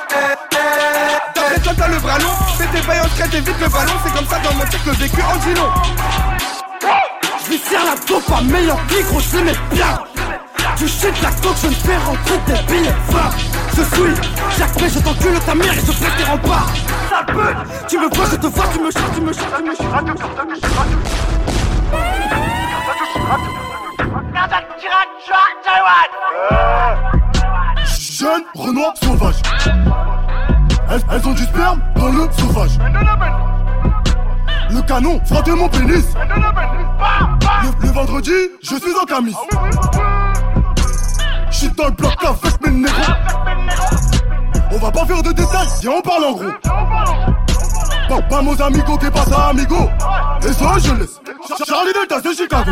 Dans toi t'as le bras long. Fais tes bails en vite le ballon. C'est comme ça dans mon check le vécu en Je lui serre la dope à meilleur micro je mets bien tu shit la coque, je me fais rentrer des billets Va, je suis Jacques mais je t'encule ta mère et je fais tes remparts Sale pute Tu me vois, je te vois, tu me chutes, tu me chutes, tu me chutes Jeune, Renoir, sauvage. Elles, elles ont du sperme dans le sauvage. Le canon frotte mon pénis. Le, le vendredi, je suis en camis. Dans le bloc mes. On va pas faire de détails, viens on parle en gros. Vamos amigos, que pasa amigo? Los Angeles, Charlie Delta, c'est Chicago.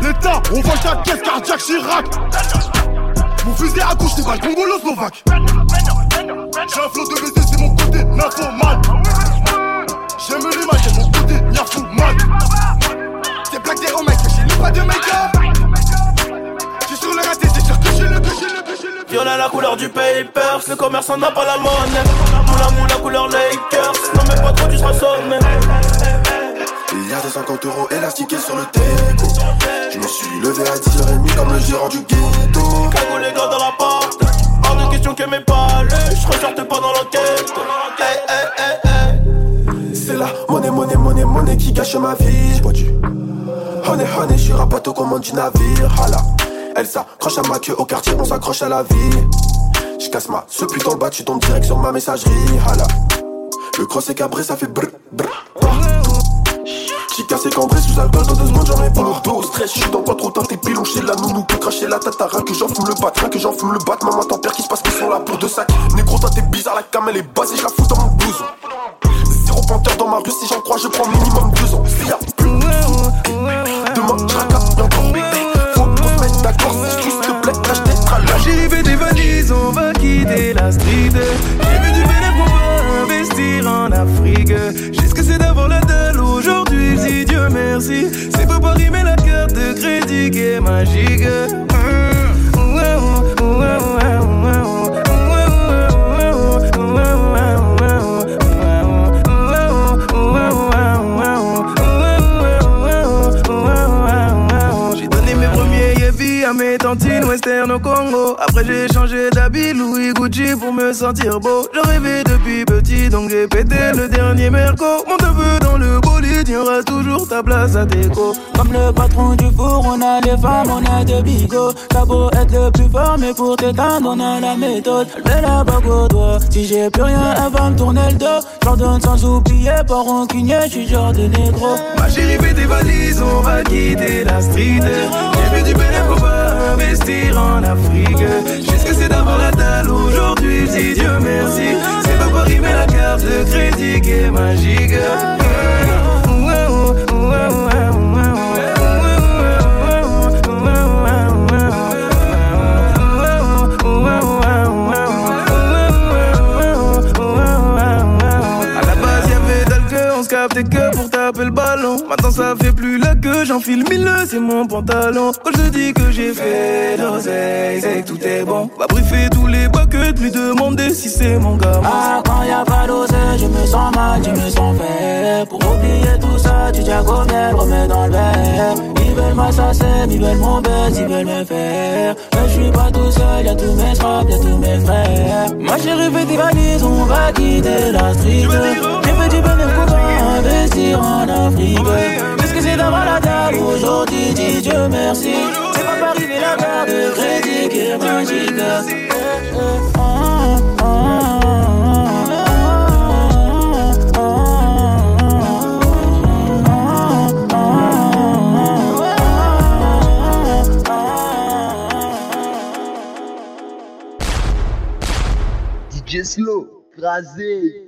L'État, on vole ta caisse cardiaque Chirac. Mon fusil accouche des balles congolo-slovaque. J'ai un flot de BD, c'est mon côté mal. La couleur du papers, le commerçant n'a pas la monnaie. Moula moula couleur Lakers, non mais pas trop tu seras sonné. Il y a des 50 euros élastiqués sur le déco. Je me suis levé à 10h30 comme le gérant du ghetto. Cagou les gars dans la porte, hors de question que mes palais, je ressorte pas dans l'enquête. Hey, hey, hey, hey. C'est la monnaie, monnaie, monnaie, monnaie qui gâche ma vie. Pas du honey, honey, je suis rapato commande du navire. Hala, elle s'accroche à ma queue au quartier, on s'accroche à la vie. Je casse ma ce putain le bas, tu tombes direct sur ma messagerie. Hala, le cross est cabré, ça fait brr brr. J'ai cassé cambré sous alcool dans deux secondes j'en ai pas Lourdo, stress, j'suis dans pas trop teinté pilon chez la nounou peut cracher la rien que j'en fume le bat, rien que j'en fume le bat. Maman ton père qui se passe qu'ils sont là pour deux sacs. Négro toi t'es bizarre, la cam elle est basée, je la fous dans mon blouson. Zéro panthère dans ma rue, si j'en crois je prends minimum deux ans J'ai fait des valises, on va quitter la street. J'ai vu du bénéfice pour pas investir en Afrique. J'ai ce que c'est d'avoir la dalle aujourd'hui, si Dieu merci. C'est pas pour rimer la carte de crédit qui est magique Après j'ai changé d'habit Louis Gucci pour me sentir beau. Je rêvais depuis petit donc j'ai pété le dernier merco. Mon neveu dans le bolide, y toujours ta place à déco. Comme le patron du four, on a des femmes, on a des bigots T'as beau être le plus fort mais pour t'éteindre on a la méthode. Met la bague au doigt, si j'ai plus rien elle va me tourner le dos. J'en donne sans oublier, pas rancunier, j'suis genre de négro. Ma chérie fais tes valises, on va quitter la street. J'ai vu du pas investir en Afrique. Que c'est d'avoir la dalle aujourd'hui, dis Dieu merci. C'est pas pour arriver la carte de crédit qui est magique j'enfile mille, c'est mon pantalon. Quand je te dis que j'ai fait l'oseille, c'est que tout est bon. Va briefer tous les buckets, lui demander si c'est mon gars. Ah, quand y a pas d'oseille, je me sens mal, je me sens fait. Pour oublier tout ça, tu tiens miel, remets dans le verre. Ils veulent m'assasser, ils veulent mon buzz, ils veulent me faire. Mais je suis pas tout seul, y'a tous mes straps, y'a tous mes frères. Moi j'ai rêvé des valises, on va quitter la street. J'ai fait du investir en Afrique. La dalle aujourd'hui, dis Dieu merci. C'est pas par arriver la barre de crédit qui est magique. DJ Slow, crasé.